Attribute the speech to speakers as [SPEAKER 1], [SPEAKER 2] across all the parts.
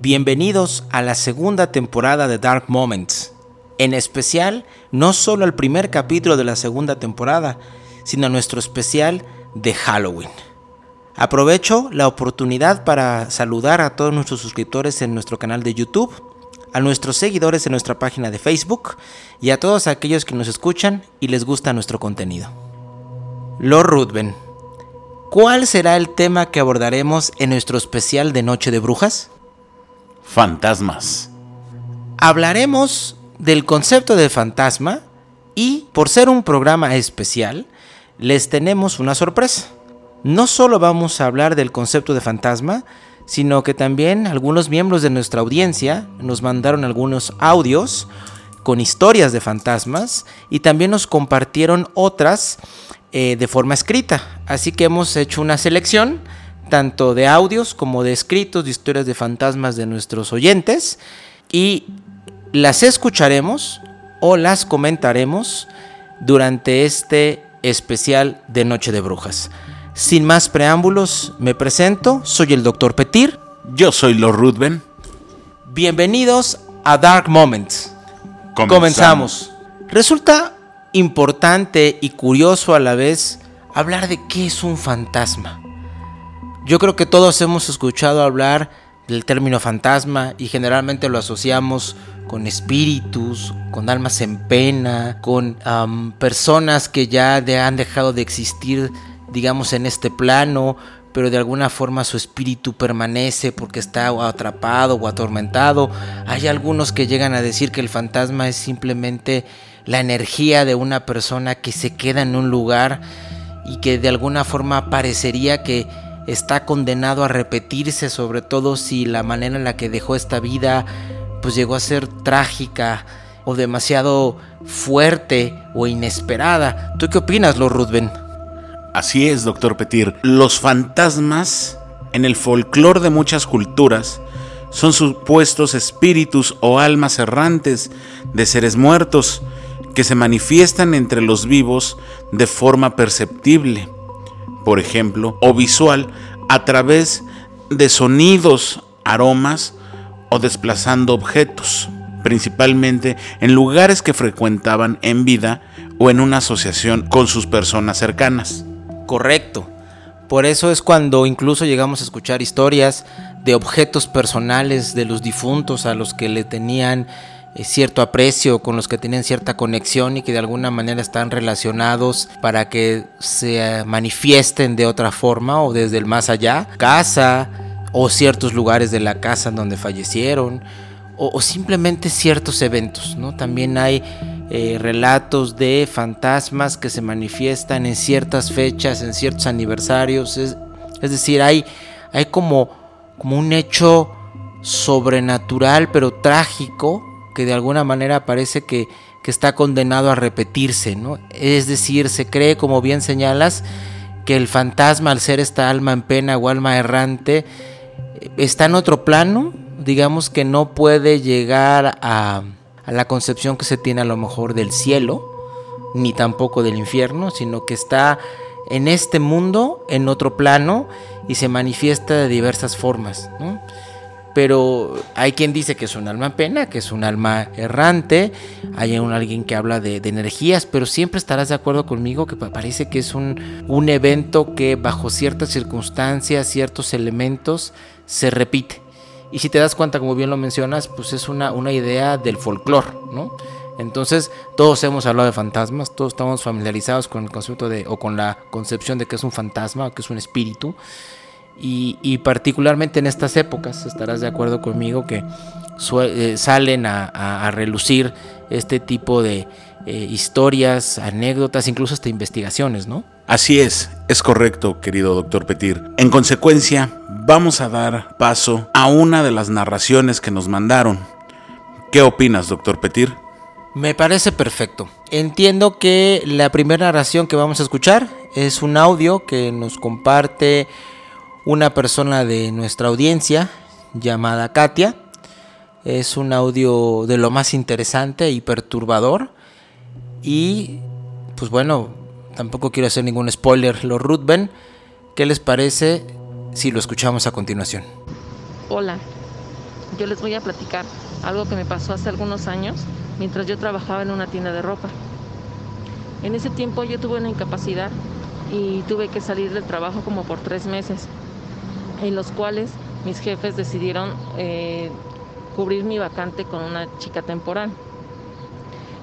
[SPEAKER 1] Bienvenidos a la segunda temporada de Dark Moments. En especial, no solo al primer capítulo de la segunda temporada, sino a nuestro especial de Halloween. Aprovecho la oportunidad para saludar a todos nuestros suscriptores en nuestro canal de YouTube, a nuestros seguidores en nuestra página de Facebook y a todos aquellos que nos escuchan y les gusta nuestro contenido. Lord Ruthven, ¿cuál será el tema que abordaremos en nuestro especial de Noche de Brujas?
[SPEAKER 2] Fantasmas.
[SPEAKER 1] Hablaremos del concepto de fantasma y, por ser un programa especial, les tenemos una sorpresa. No solo vamos a hablar del concepto de fantasma, sino que también algunos miembros de nuestra audiencia nos mandaron algunos audios con historias de fantasmas y también nos compartieron otras eh, de forma escrita. Así que hemos hecho una selección tanto de audios como de escritos de historias de fantasmas de nuestros oyentes y las escucharemos o las comentaremos durante este especial de Noche de Brujas. Sin más preámbulos, me presento, soy el Dr. Petir.
[SPEAKER 2] Yo soy Lord Ruthven.
[SPEAKER 1] Bienvenidos a Dark Moments.
[SPEAKER 2] Comenzamos.
[SPEAKER 1] Comenzamos. Resulta importante y curioso a la vez hablar de qué es un fantasma. Yo creo que todos hemos escuchado hablar del término fantasma y generalmente lo asociamos con espíritus, con almas en pena, con personas que ya han dejado de existir, digamos, en este plano, pero de alguna forma su espíritu permanece porque está atrapado o atormentado. Hay algunos que llegan a decir que el fantasma es simplemente la energía de una persona que se queda en un lugar y que de alguna forma parecería que está condenado a repetirse, sobre todo si la manera en la que dejó esta vida pues llegó a ser trágica o demasiado fuerte o inesperada. ¿Tú qué opinas, Lord Ruthven?
[SPEAKER 2] Así es, doctor Petir. Los fantasmas, en el folclore de muchas culturas, son supuestos espíritus o almas errantes de seres muertos que se manifiestan entre los vivos de forma perceptible, por ejemplo, o visual, a través de sonidos, aromas o desplazando objetos, principalmente en lugares que frecuentaban en vida o en una asociación con sus personas cercanas.
[SPEAKER 1] Correcto. Por eso es cuando incluso llegamos a escuchar historias de objetos personales de los difuntos a los que le tenían cierto aprecio, con los que tenían cierta conexión y que de alguna manera están relacionados para que se eh, manifiesten de otra forma o desde el más allá. Casa o ciertos lugares de la casa en donde fallecieron o, o simplemente ciertos eventos, ¿no? También hay eh, relatos de fantasmas que se manifiestan en ciertas fechas, en ciertos aniversarios. Es, es decir, hay, hay como, como un hecho sobrenatural pero trágico que de alguna manera parece que, que está condenado a repetirse. ¿no? Es decir, se cree, como bien señalas, que el fantasma, al ser esta alma en pena o alma errante, está en otro plano, digamos que no puede llegar a, a la concepción que se tiene a lo mejor del cielo, ni tampoco del infierno, sino que está en este mundo, en otro plano, y se manifiesta de diversas formas. ¿no? Pero hay quien dice que es un alma en pena, que es un alma errante, hay un, alguien que habla de, energías, pero siempre estarás de acuerdo conmigo que pa- parece que es un, un evento que bajo ciertas circunstancias, ciertos elementos, se repite. Y si te das cuenta, como bien lo mencionas, pues es una, una idea del folclore, ¿no? Entonces, todos hemos hablado de fantasmas, todos estamos familiarizados con el concepto de, o con la concepción de que es un fantasma, que es un espíritu. Y, y particularmente en estas épocas, estarás de acuerdo conmigo que eh, salen a, a- a relucir este tipo de eh, historias, anécdotas, incluso hasta investigaciones, ¿no?
[SPEAKER 2] Así es, es correcto, querido doctor Petir. En consecuencia, vamos a dar paso a una de las narraciones que nos mandaron. ¿Qué opinas, doctor Petir?
[SPEAKER 1] Me parece perfecto. Entiendo que la primera narración que vamos a escuchar es un audio que nos comparte una persona de nuestra audiencia llamada Katia. Es un audio de lo más interesante y perturbador. Y pues bueno, tampoco quiero hacer ningún spoiler. Los Ruthven, ¿qué les parece si lo escuchamos a continuación?
[SPEAKER 3] Hola, Yo les voy a platicar algo que me pasó hace algunos años mientras yo trabajaba en una tienda de ropa. En ese tiempo yo tuve una incapacidad y tuve que salir del trabajo como por tres meses, en los cuales mis jefes decidieron eh, cubrir mi vacante con una chica temporal.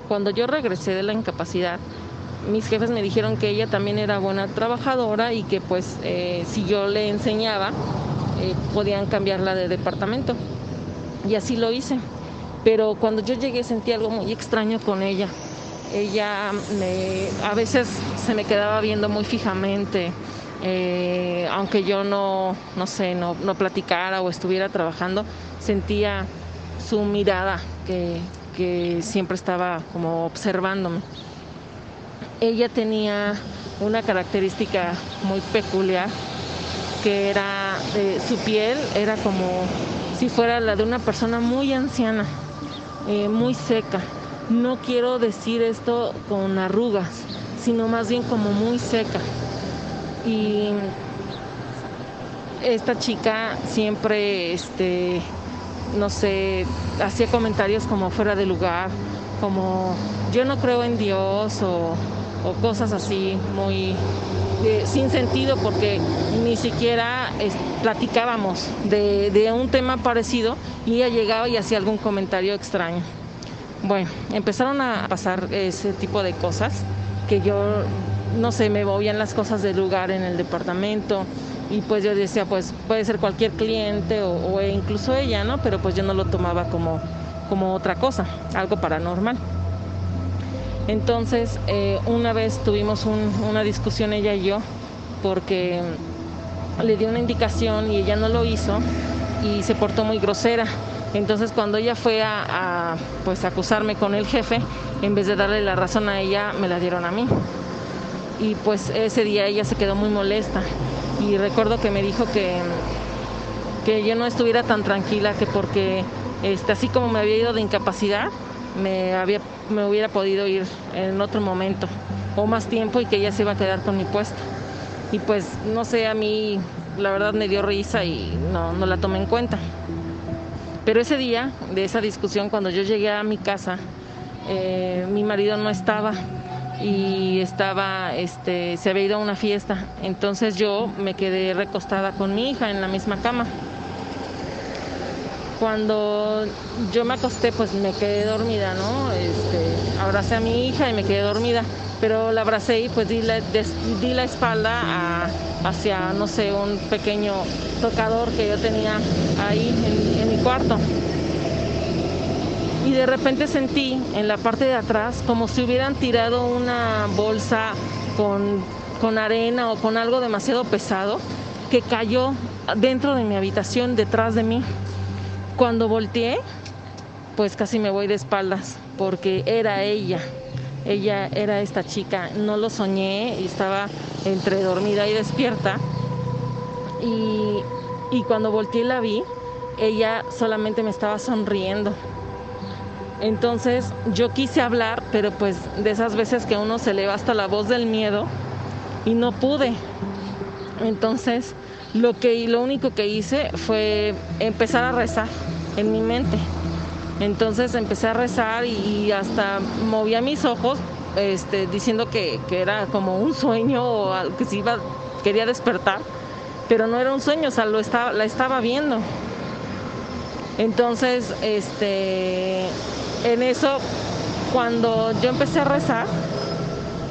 [SPEAKER 3] Cuando yo regresé de la incapacidad, mis jefes me dijeron que ella también era buena trabajadora y que pues eh, si yo le enseñaba eh, podían cambiarla de departamento. Y así lo hice. Pero cuando yo llegué sentí algo muy extraño con ella. Ella a veces se me quedaba viendo muy fijamente, eh, aunque yo no, no sé, no, platicara o estuviera trabajando, sentía su mirada que, siempre estaba como observándome. Ella tenía una característica muy peculiar que era su piel era como si fuera la de una persona muy anciana, eh, muy seca. No quiero decir esto con arrugas, sino más bien como muy seca. Y esta chica siempre, este, no sé, hacía comentarios como fuera de lugar, como yo no creo en Dios o, cosas así muy sin sentido porque ni siquiera platicábamos de, de, un tema parecido y ella llegaba y hacía algún comentario extraño. Bueno, empezaron a pasar ese tipo de cosas que yo, no sé, me movían las cosas del lugar en el departamento y pues yo decía, pues puede ser cualquier cliente o, incluso ella, ¿no? Pero pues yo no lo tomaba como, como otra cosa, algo paranormal. Entonces, eh, una vez tuvimos una discusión ella y yo, porque le di una indicación y ella no lo hizo y se portó muy grosera. Entonces, cuando ella fue a, pues, acusarme con el jefe, en vez de darle la razón a ella, me la dieron a mí. Y pues ese día ella se quedó muy molesta. Y recuerdo que me dijo que, que yo no estuviera tan tranquila, que porque este, así como me había ido de incapacidad, me, había, me hubiera podido ir en otro momento o más tiempo y que ella se iba a quedar con mi puesto. Y pues no sé, a mí la verdad me dio risa y no, no la tomé en cuenta. Pero ese día de esa discusión, cuando yo llegué a mi casa, eh, mi marido no estaba y estaba, este, se había ido a una fiesta. Entonces yo me quedé recostada con mi hija en la misma cama. Cuando yo me acosté, pues me quedé dormida, ¿no? Este, abracé a mi hija y me quedé dormida, pero la abracé y pues di la, di la espalda hacia, no sé, un pequeño tocador que yo tenía ahí en, en mi cuarto. Y de repente sentí en la parte de atrás como si hubieran tirado una bolsa con, con arena o con algo demasiado pesado que cayó dentro de mi habitación detrás de mí. Cuando volteé, pues casi me voy de espaldas, porque era ella. Ella era esta chica, no lo soñé y estaba entre dormida y despierta. Y, y cuando volteé la vi, ella solamente me estaba sonriendo. Entonces yo quise hablar, pero pues de esas veces que uno se le va hasta la voz del miedo y no pude. Entonces lo que lo único que hice fue empezar a rezar en mi mente. Entonces empecé a rezar y, hasta movía mis ojos este, diciendo que, que, era como un sueño o que se iba, quería despertar, pero no era un sueño, o sea, lo estaba, la estaba viendo. Entonces, este, en eso, cuando yo empecé a rezar,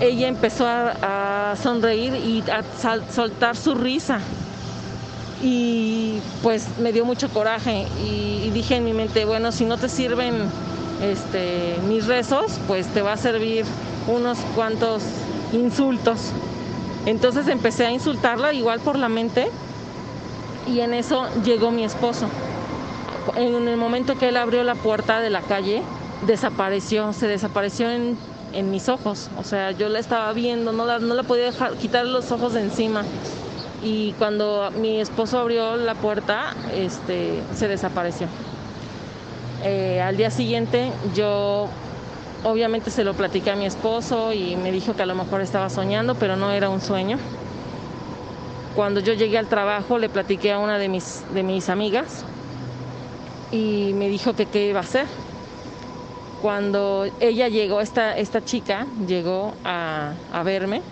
[SPEAKER 3] ella empezó a, sonreír y a soltar su risa y pues me dio mucho coraje y, dije en mi mente, bueno, si no te sirven este, mis rezos, pues te va a servir unos cuantos insultos. Entonces empecé a insultarla igual por la mente y en eso llegó mi esposo. En el momento que él abrió la puerta de la calle, desapareció, se desapareció en, en mis ojos. O sea, yo la estaba viendo, no la, no la podía dejar, quitar los ojos de encima y cuando mi esposo abrió la puerta, este, se desapareció. Eh, al día siguiente yo obviamente se lo platiqué a mi esposo y me dijo que a lo mejor estaba soñando, pero no era un sueño. Cuando yo llegué al trabajo le platiqué a una de mis, de mis amigas y me dijo que qué iba a hacer. Cuando ella llegó, esta, esta chica llegó a, a verme,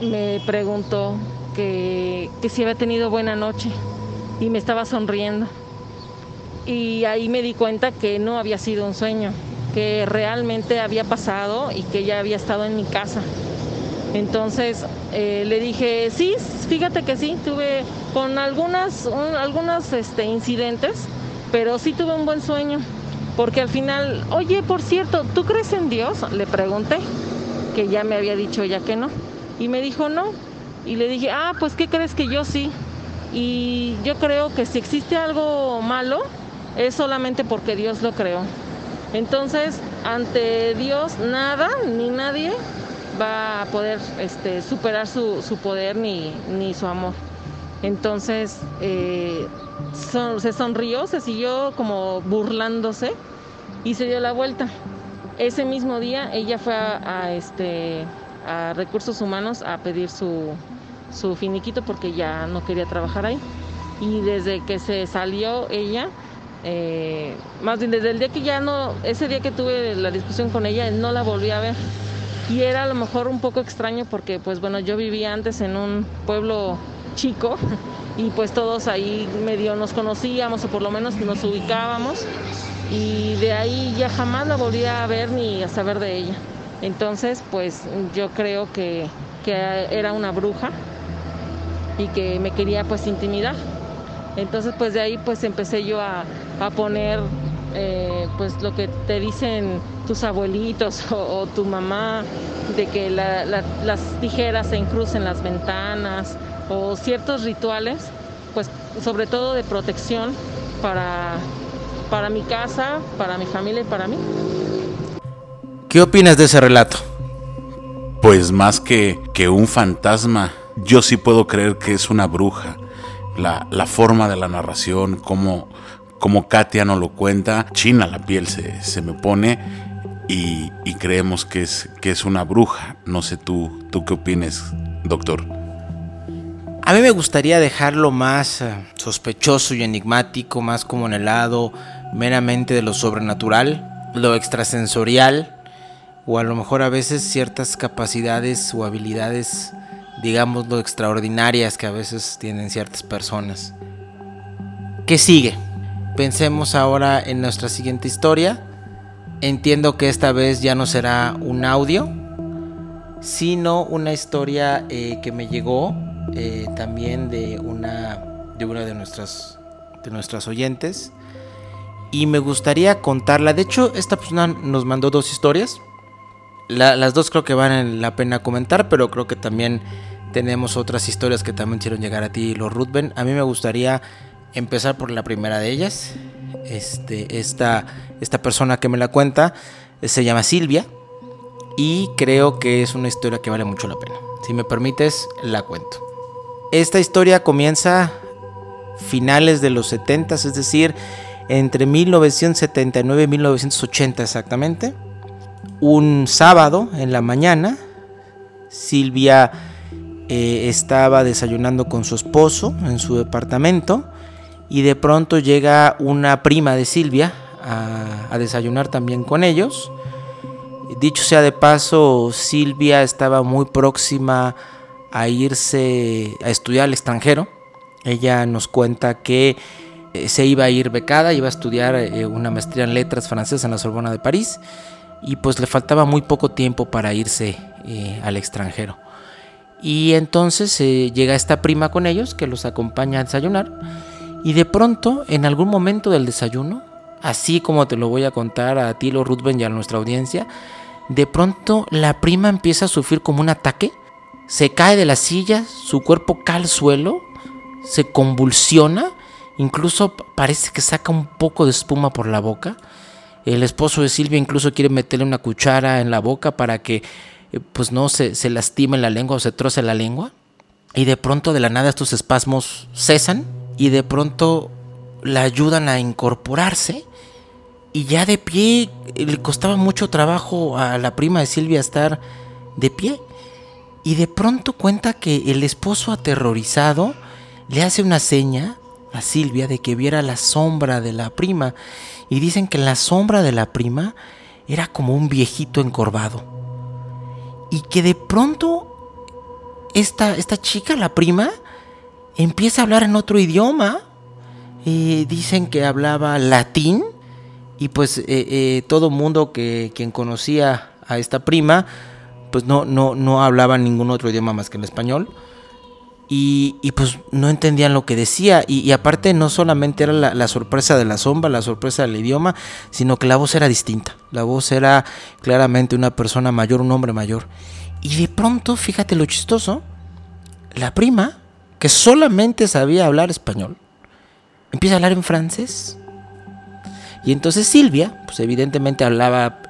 [SPEAKER 3] me preguntó que, que si había tenido buena noche y me estaba sonriendo. Y ahí me di cuenta que no había sido un sueño, que realmente había pasado y que ella había estado en mi casa. Entonces eh, le dije, sí, fíjate que sí, tuve con algunas, algunos este, incidentes, pero sí tuve un buen sueño. Porque al final, oye, por cierto, ¿tú crees en Dios? Le pregunté, que ya me había dicho ya que no. Y me dijo, no. Y le dije, ah, pues ¿qué crees que yo sí? Y yo creo que si existe algo malo, es solamente porque Dios lo creó. Entonces, ante Dios, nada ni nadie va a poder este, superar su, poder ni, su amor. Entonces, eh, se sonrió, se siguió como burlándose y se dio la vuelta. Ese mismo día ella fue a, este, a recursos humanos a pedir su, su finiquito porque ya no quería trabajar ahí. Y desde que se salió ella, eh, más bien desde el día que ya no, ese día que tuve la discusión con ella, no la volví a ver. Y era a lo mejor un poco extraño porque, pues bueno, yo vivía antes en un pueblo chico y pues todos ahí medio nos conocíamos o por lo menos nos ubicábamos y de ahí ya jamás la volví a ver ni a saber de ella. Entonces, pues yo creo que, que era una bruja y que me quería pues intimidar. Entonces pues de ahí pues empecé yo a, poner eh, pues lo que te dicen tus abuelitos o, tu mamá, de que las tijeras se incrucen las ventanas o ciertos rituales, pues sobre todo de protección para, para mi casa, para mi familia y para mí.
[SPEAKER 1] ¿Qué opinas de ese relato?
[SPEAKER 2] Pues más que, que un fantasma, yo sí puedo creer que es una bruja. La, forma de la narración, como, como Katia nos lo cuenta, china la piel se, se me pone y, creemos que es, que es una bruja. No sé tú, tú qué opines, doctor.
[SPEAKER 1] A mí me gustaría dejarlo más eh, sospechoso y enigmático, más como en el lado meramente de lo sobrenatural, lo extrasensorial, o a lo mejor a veces ciertas capacidades o habilidades digamos, lo extraordinarias que a veces tienen ciertas personas. ¿Qué sigue? Pensemos ahora en nuestra siguiente historia. Entiendo que esta vez ya no será un audio, sino una historia eh, que me llegó eh, también de una de de nuestras de nuestras oyentes y me gustaría contarla. De hecho, esta persona nos mandó dos historias. las dos creo que valen la pena comentar, pero creo que también tenemos otras historias que también hicieron llegar a ti, los Rutben. A mí me gustaría empezar por la primera de ellas. Este, esta, esta persona que me la cuenta se llama Silvia y creo que es una historia que vale mucho la pena. Si me permites, la cuento. Esta historia comienza finales de los 70, es decir, entre 1979 y 1980 exactamente. Un sábado en la mañana, Silvia eh, estaba desayunando con su esposo en su departamento y de pronto llega una prima de Silvia a, desayunar también con ellos. Dicho sea de paso, Silvia estaba muy próxima a irse a estudiar al extranjero. Ella nos cuenta que eh, se iba a ir becada, iba a estudiar eh, una maestría en letras francesas en la Sorbona de París y pues le faltaba muy poco tiempo para irse al extranjero. Y entonces eh, llega esta prima con ellos que los acompaña a desayunar. Y de pronto, en algún momento del desayuno, así como te lo voy a contar a ti, lo Ruthven y a nuestra audiencia, de pronto la prima empieza a sufrir como un ataque. Se cae de la silla, su cuerpo cae al suelo, se convulsiona, incluso parece que saca un poco de espuma por la boca. El esposo de Silvia incluso quiere meterle una cuchara en la boca para que eh, pues no se, se lastima en la lengua o se troce la lengua. Y de pronto de la nada estos espasmos cesan y de pronto la ayudan a incorporarse. Y ya de pie le costaba mucho trabajo a la prima de Silvia estar de pie. Y de pronto cuenta que el esposo aterrorizado le hace una seña a Silvia de que viera la sombra de la prima. Y dicen que la sombra de la prima era como un viejito encorvado. Y que de pronto esta, esta chica, la prima, empieza a hablar en otro idioma. dicen que hablaba latín. Y pues eh, eh, todo mundo que quien conocía a esta prima, pues no, no, no hablaba ningún otro idioma más que el español. Y, pues no entendían lo que decía. Y, aparte no solamente era la, sorpresa de la sombra, la sorpresa del idioma, sino que la voz era distinta. La voz era claramente una persona mayor, un hombre mayor. Y de pronto, fíjate lo chistoso, la prima, que solamente sabía hablar español, empieza a hablar en francés. Y entonces Silvia, pues evidentemente hablaba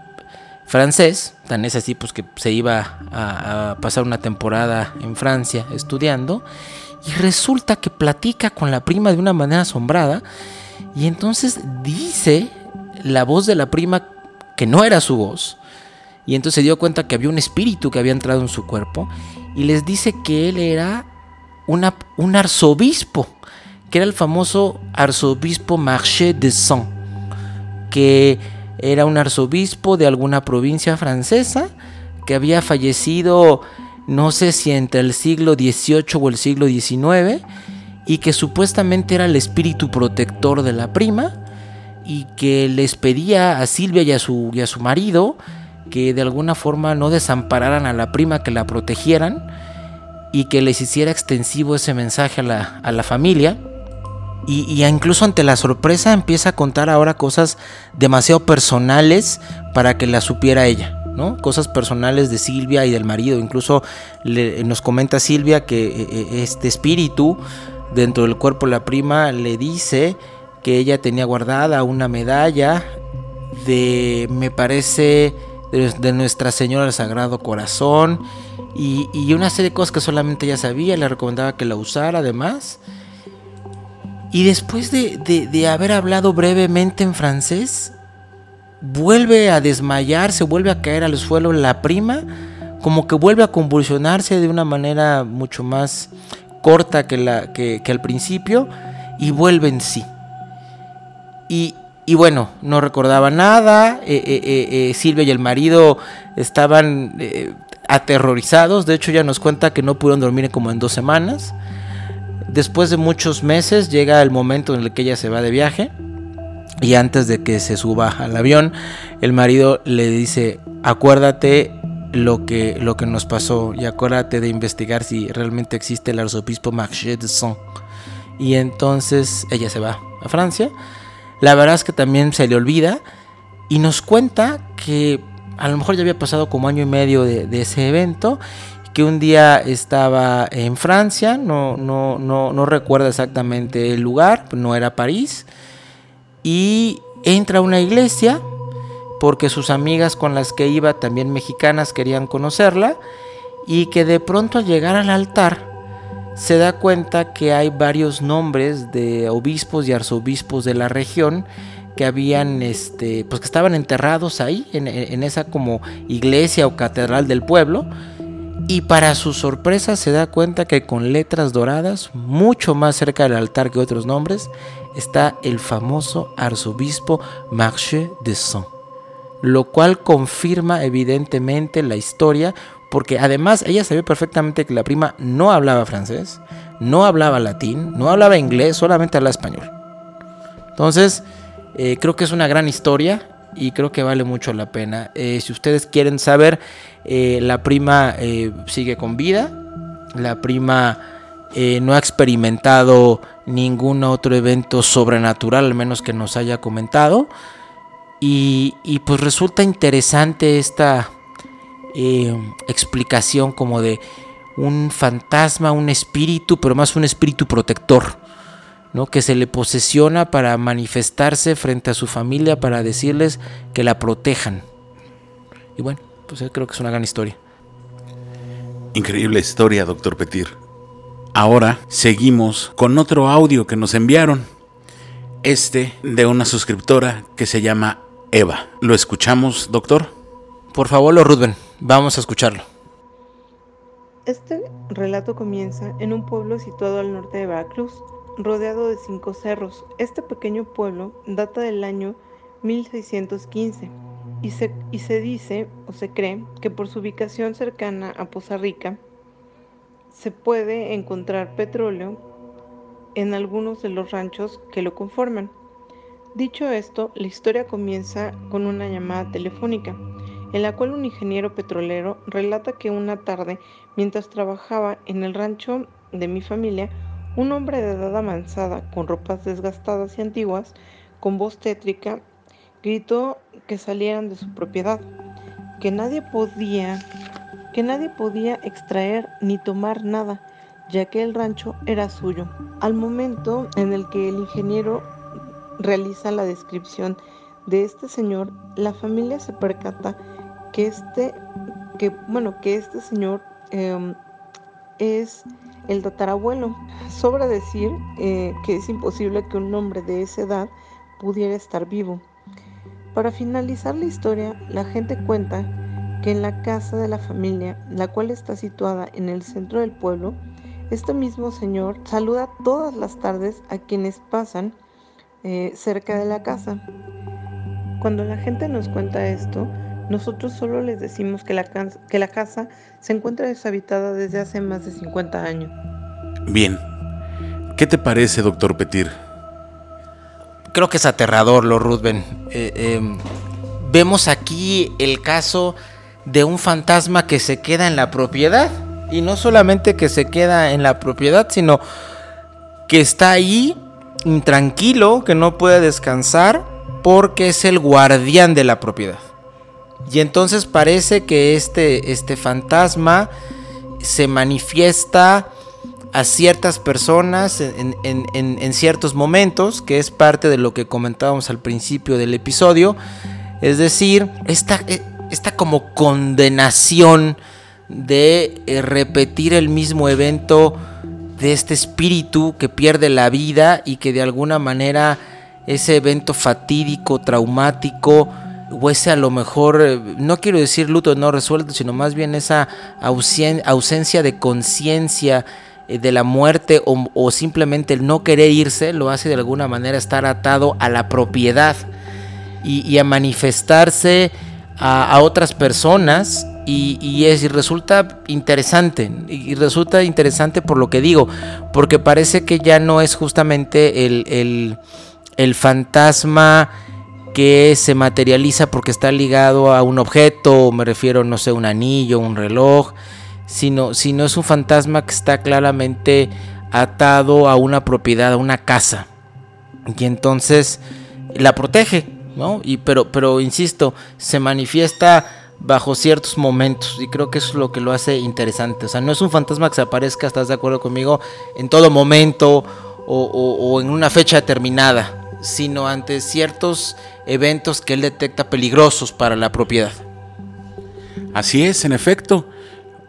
[SPEAKER 1] francés, tan es así pues que se iba a, pasar una temporada en Francia estudiando y resulta que platica con la prima de una manera asombrada y entonces dice la voz de la prima que no era su voz y entonces se dio cuenta que había un espíritu que había entrado en su cuerpo y les dice que él era una, un arzobispo, que era el famoso arzobispo Marché de Saint, que era un arzobispo de alguna provincia francesa que había fallecido no sé si entre el siglo XVIII o el siglo XIX y que supuestamente era el espíritu protector de la prima y que les pedía a Silvia y a su, a su marido que de alguna forma no desampararan a la prima, que la protegieran y que les hiciera extensivo ese mensaje a la, a la familia y, incluso ante la sorpresa empieza a contar ahora cosas demasiado personales para que la supiera ella. ¿no? Cosas personales de Silvia y del marido. Incluso nos comenta Silvia que eh, eh, este espíritu dentro del cuerpo de la prima le dice que ella tenía guardada una medalla de, me parece, de, Nuestra Señora del Sagrado Corazón y, y, una serie de cosas que solamente ella sabía, le recomendaba que la usara además. Y después de, haber hablado brevemente en francés, vuelve a desmayarse, vuelve a caer al suelo la prima, como que vuelve a convulsionarse de una manera mucho más corta que, la, que, al principio y vuelve en sí. Y, bueno, no recordaba nada, eh, eh, eh, Silvia y el marido estaban aterrorizados, de hecho ya nos cuenta que no pudieron dormir como en dos semanas. Después de muchos meses llega el momento en el que ella se va de viaje y antes de que se suba al avión, el marido le dice, acuérdate lo que, lo que nos pasó y acuérdate de investigar si realmente existe el arzobispo Marché de Son. Y entonces ella se va a Francia. La verdad es que también se le olvida y nos cuenta que a lo mejor ya había pasado como año y medio de, de ese evento que un día estaba en Francia, no, no, no, no recuerdo exactamente el lugar, no era París, y entra a una iglesia porque sus amigas con las que iba, también mexicanas, querían conocerla, y que de pronto al llegar al altar se da cuenta que hay varios nombres de obispos y arzobispos de la región que habían, este, pues que estaban enterrados ahí, en, en esa como iglesia o catedral del pueblo, y para su sorpresa se da cuenta que con letras doradas, mucho más cerca del altar que otros nombres, está el famoso arzobispo Marché de Saint, lo cual confirma evidentemente la historia, porque además ella sabía perfectamente que la prima no hablaba francés, no hablaba latín, no hablaba inglés, solamente hablaba español. Entonces, eh, creo que es una gran historia y creo que vale mucho la pena. Eh, si ustedes quieren saber, eh, la prima eh, sigue con vida, la prima no ha experimentado ningún otro evento sobrenatural, al menos que nos haya comentado. Y, y pues resulta interesante esta explicación como de un fantasma, un espíritu, pero más un espíritu protector ¿no? que se le posesiona para manifestarse frente a su familia para decirles que la protejan. Y bueno, pues creo que es una gran historia.
[SPEAKER 2] Increíble historia, doctor Petir. Ahora seguimos con otro audio que nos enviaron. Este de una suscriptora que se llama Eva. ¿Lo escuchamos, doctor?
[SPEAKER 1] Por favor, lo Rudben. Vamos a escucharlo.
[SPEAKER 4] Este relato comienza en un pueblo situado al norte de Veracruz, rodeado de cinco cerros. Este pequeño pueblo data del año 1615 y se, y se dice o se cree que por su ubicación cercana a Poza Rica se puede encontrar petróleo en algunos de los ranchos que lo conforman. Dicho esto, la historia comienza con una llamada telefónica, en la cual un ingeniero petrolero relata que una tarde, mientras trabajaba en el rancho de mi familia, un hombre de edad avanzada, con ropas desgastadas y antiguas, con voz tétrica, gritó que salieran de su propiedad, que nadie podía, que nadie podía extraer ni tomar nada, ya que el rancho era suyo. Al momento en el que el ingeniero realiza la descripción de este señor, la familia se percata que este, que, bueno, que este señor em, es el tatarabuelo. Sobra decir eh, que es imposible que un hombre de esa edad pudiera estar vivo. Para finalizar la historia, la gente cuenta que en la casa de la familia, la cual está situada en el centro del pueblo, este mismo señor saluda todas las tardes a quienes pasan eh, cerca de la casa. Cuando la gente nos cuenta esto, nosotros solo les decimos que la, que la casa se encuentra deshabitada desde hace más de 50 años.
[SPEAKER 2] Bien. ¿Qué te parece, doctor Petir?
[SPEAKER 1] Creo que es aterrador, lo Ruthven. Eh, em, vemos aquí el caso de un fantasma que se queda en la propiedad. Y no solamente que se queda en la propiedad, sino que está ahí intranquilo, que no puede descansar porque es el guardián de la propiedad. Y entonces parece que este, este fantasma se manifiesta a ciertas personas en, ciertos momentos, que es parte de lo que comentábamos al principio del episodio. Es decir, esta, e, esta como condenación de eh, repetir el mismo evento de este espíritu que pierde la vida y que de alguna manera ese evento fatídico, traumático, o ese a lo mejor, eh, no quiero decir luto no resuelto, sino más bien esa ausencia de conciencia eh, de la muerte o, simplemente el no querer irse, lo hace de alguna manera estar atado a la propiedad y, a manifestarse a, otras personas y, es, resulta interesante, y resulta interesante por lo que digo, porque parece que ya no es justamente el, el, el fantasma que se materializa porque está ligado a un objeto, me refiero, no sé, un anillo, un reloj, sino, sino es un fantasma que está claramente atado a una propiedad, a una casa. Y entonces la protege, ¿no? Y, pero, pero insisto, se manifiesta bajo ciertos momentos y creo que eso es lo que lo hace interesante. O sea, no es un fantasma que se aparezca, estás de acuerdo conmigo, en todo momento o en una fecha determinada sino ante ciertos eventos que él detecta peligrosos para la propiedad.
[SPEAKER 2] Así es, en efecto,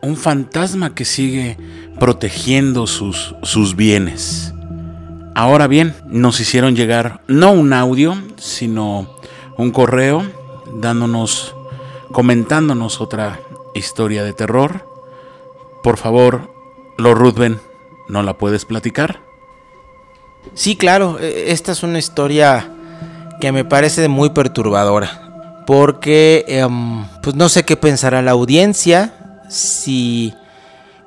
[SPEAKER 2] un fantasma que sigue protegiendo sus, sus bienes. Ahora bien, nos hicieron llegar no un audio, sino un correo dándonos, comentándonos otra historia de terror. Por favor, Lord Ruthven, ¿no la puedes platicar?
[SPEAKER 1] Sí, claro, e, esta es una historia que me parece muy perturbadora. Porque, em, pues no sé qué pensará la audiencia. Si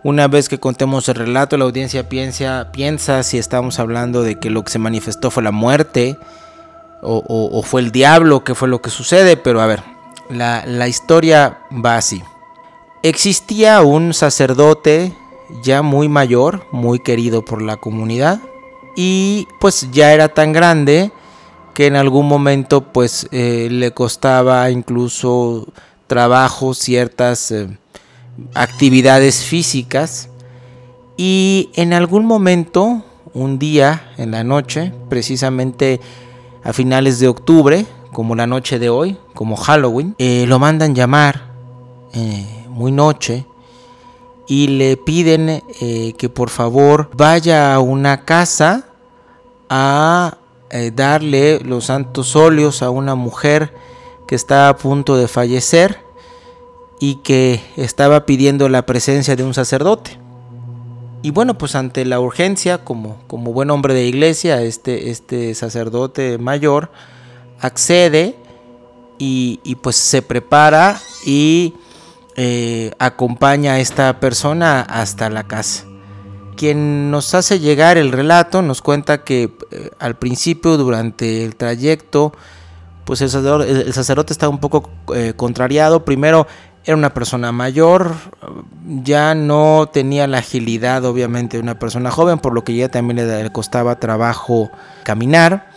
[SPEAKER 1] una vez que contemos el relato, la audiencia piensa, piensa si estamos hablando de que lo que se manifestó fue la muerte o, fue el diablo, que fue lo que sucede. Pero a ver, la, la historia va así. Existía un sacerdote ya muy mayor, muy querido por la comunidad y pues ya era tan grande que en algún momento pues eh, le costaba incluso trabajo ciertas eh, actividades físicas. Y en algún momento un día en la noche precisamente a finales de octubre como la noche de hoy como Halloween eh, lo mandan llamar muy noche y le piden eh, que por favor vaya a una casa a eh, darle los santos óleos a una mujer que está a punto de fallecer y que estaba pidiendo la presencia de un sacerdote. Y bueno, pues ante la urgencia, como, como buen hombre de iglesia, este, este sacerdote mayor accede y, pues se prepara y eh, acompaña a esta persona hasta la casa. Quien nos hace llegar el relato nos cuenta que eh, al principio, durante el trayecto, pues el sacerdote, estaba un poco eh, contrariado. Primero era una persona mayor, ya no tenía la agilidad obviamente de una persona joven, por lo que ya también le costaba trabajo caminar.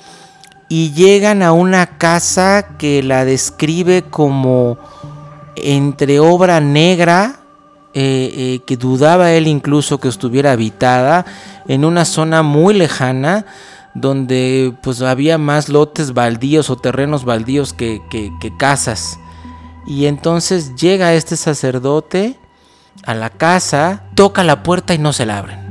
[SPEAKER 1] Y llegan a una casa que la describe como entre obra negra, eh, eh, que dudaba él incluso que estuviera habitada, en una zona muy lejana, donde pues había más lotes baldíos o terrenos baldíos que, que casas. Y entonces llega este sacerdote a la casa, toca la puerta y no se la abren.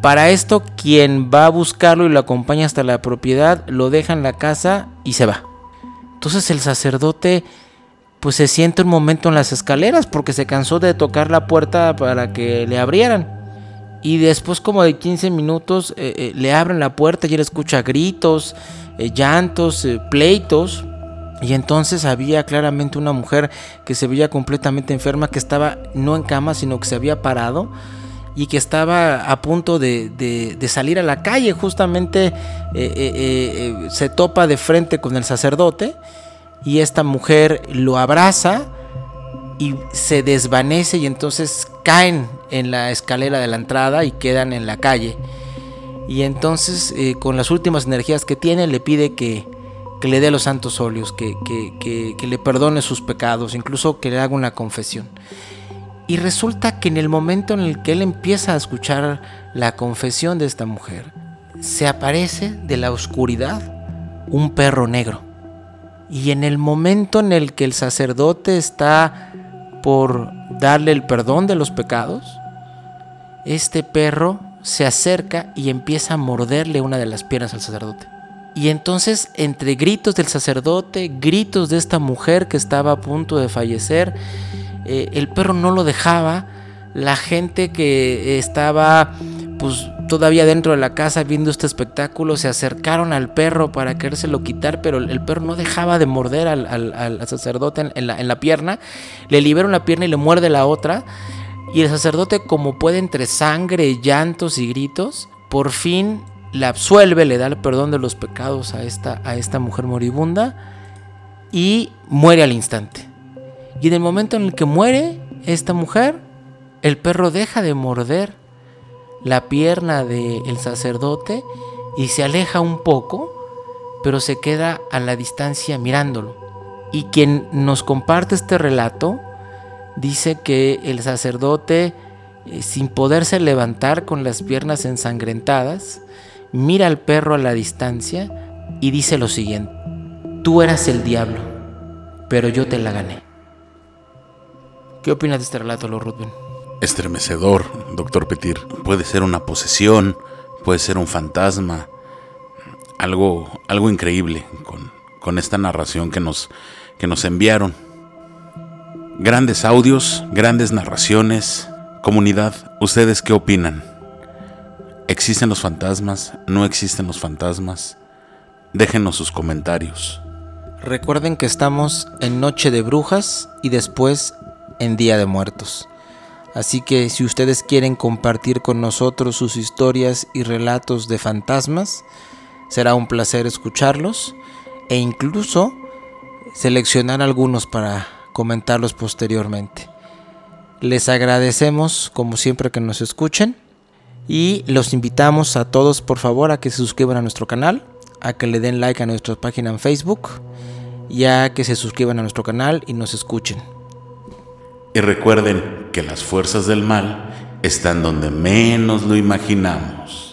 [SPEAKER 1] Para esto, quien va a buscarlo y lo acompaña hasta la propiedad, lo deja en la casa y se va. Entonces el sacerdote pues se siente un momento en las escaleras porque se cansó de tocar la puerta para que le abrieran. Y después como de 15 minutos eh, eh, le abren la puerta y él escucha gritos, eh, llantos, pleitos. Y entonces había claramente una mujer que se veía completamente enferma, que estaba no en cama, sino que se había parado y que estaba a punto de, salir a la calle. Justamente se topa de frente con el sacerdote y esta mujer lo abraza y se desvanece y entonces caen en la escalera de la entrada y quedan en la calle. Y entonces eh, con las últimas energías que tiene le pide que, le dé los santos óleos, que, que, le perdone sus pecados, incluso que le haga una confesión. Y resulta que en el momento en el que él empieza a escuchar la confesión de esta mujer, se aparece de la oscuridad un perro negro y en el momento en el que el sacerdote está por darle el perdón de los pecados, este perro se acerca y empieza a morderle una de las piernas al sacerdote. Y entonces, entre gritos del sacerdote, gritos de esta mujer que estaba a punto de fallecer, eh, el perro no lo dejaba. La gente que estaba pues todavía dentro de la casa viendo este espectáculo, se acercaron al perro para querérselo quitar, pero el perro no dejaba de morder al, sacerdote en, la, pierna, le libera una pierna y le muerde la otra, y el sacerdote como puede entre sangre, llantos y gritos, por fin la absuelve, le da el perdón de los pecados a esta, a esta mujer moribunda y muere al instante. Y en el momento en el que muere esta mujer, el perro deja de morder la pierna del sacerdote y se aleja un poco, pero se queda a la distancia mirándolo. Y quien nos comparte este relato dice que el sacerdote, eh, sin poderse levantar con las piernas ensangrentadas, mira al perro a la distancia y dice lo siguiente, tú eras el diablo, pero yo te la gané. ¿Qué opinas de este relato, Lord?
[SPEAKER 2] Estremecedor, doctor Petir. Puede ser una posesión, puede ser un fantasma, algo, algo increíble con, con esta narración que nos, que nos enviaron. Grandes audios, grandes narraciones. Comunidad, ¿ustedes qué opinan? ¿Existen los fantasmas? ¿No existen los fantasmas? Déjenos sus comentarios.
[SPEAKER 1] Recuerden que estamos en Noche de Brujas y después en Día de Muertos. Así que si ustedes quieren compartir con nosotros sus historias y relatos de fantasmas, será un placer escucharlos e incluso seleccionar algunos para comentarlos posteriormente. Les agradecemos como siempre que nos escuchen y los invitamos a todos por favor a que se suscriban a nuestro canal, a que le den like a nuestra página en Facebook y a que se suscriban a nuestro canal y nos escuchen.
[SPEAKER 2] Y recuerden que las fuerzas del mal están donde menos lo imaginamos.